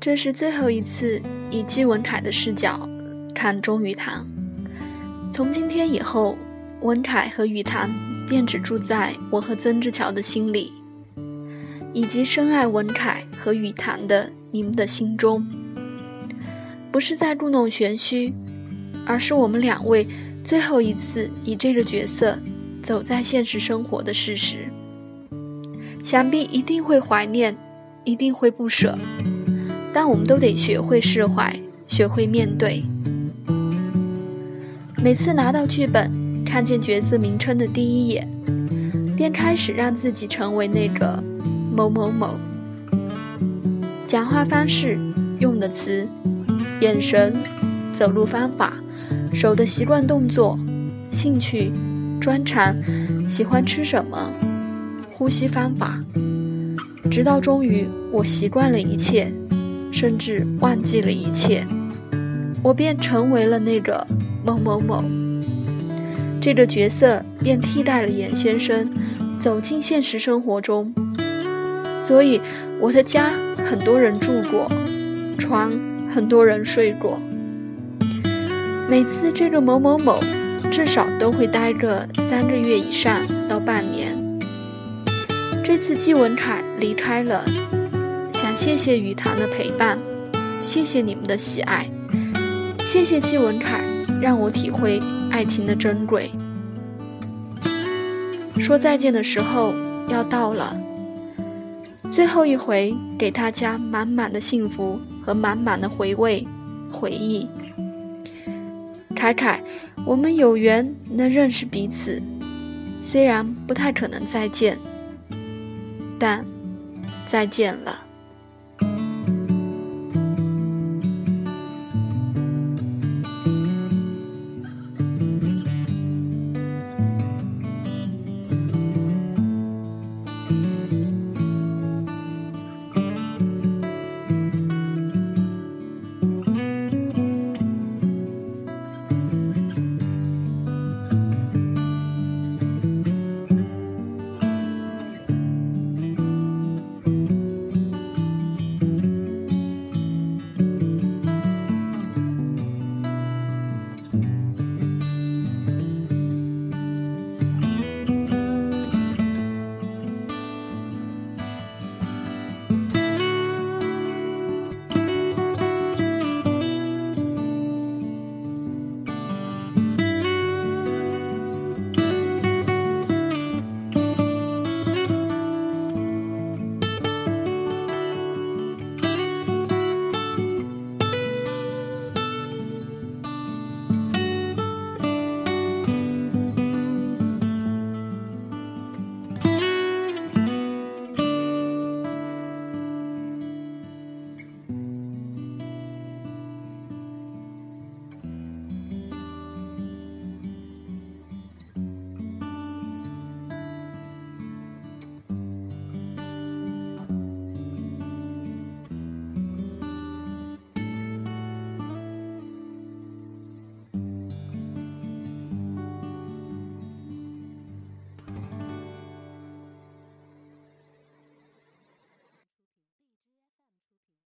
这是最后一次以季文凯的视角看钟雨堂。从今天以后，文凯和雨堂便只住在我和曾志乔的心里，以及深爱文凯和雨堂的你们的心中。不是在故弄玄虚，而是我们两位最后一次以这个角色走在现实生活的事实。想必一定会怀念，一定会不舍，但我们都得学会释怀，学会面对。每次拿到剧本，看见角色名称的第一眼，便开始让自己成为那个某某某。讲话方式，用的词。眼神、走路方法、手的习惯动作、兴趣、专长、喜欢吃什么、呼吸方法，直到终于我习惯了一切，甚至忘记了一切，我便成为了那个某某某。这个角色便替代了严先生，走进现实生活中。所以我的家很多人住过，床。很多人睡过。每次这个某某某，至少都会待个三个月以上到半年。这次季文凯离开了，想谢谢雨堂的陪伴，谢谢你们的喜爱，谢谢季文凯让我体会爱情的珍贵。说再见的时候要到了，最后一回给大家满满的幸福。和满满的回味、回忆。凯凯，我们有缘能认识彼此，虽然不太可能再见，但再见了。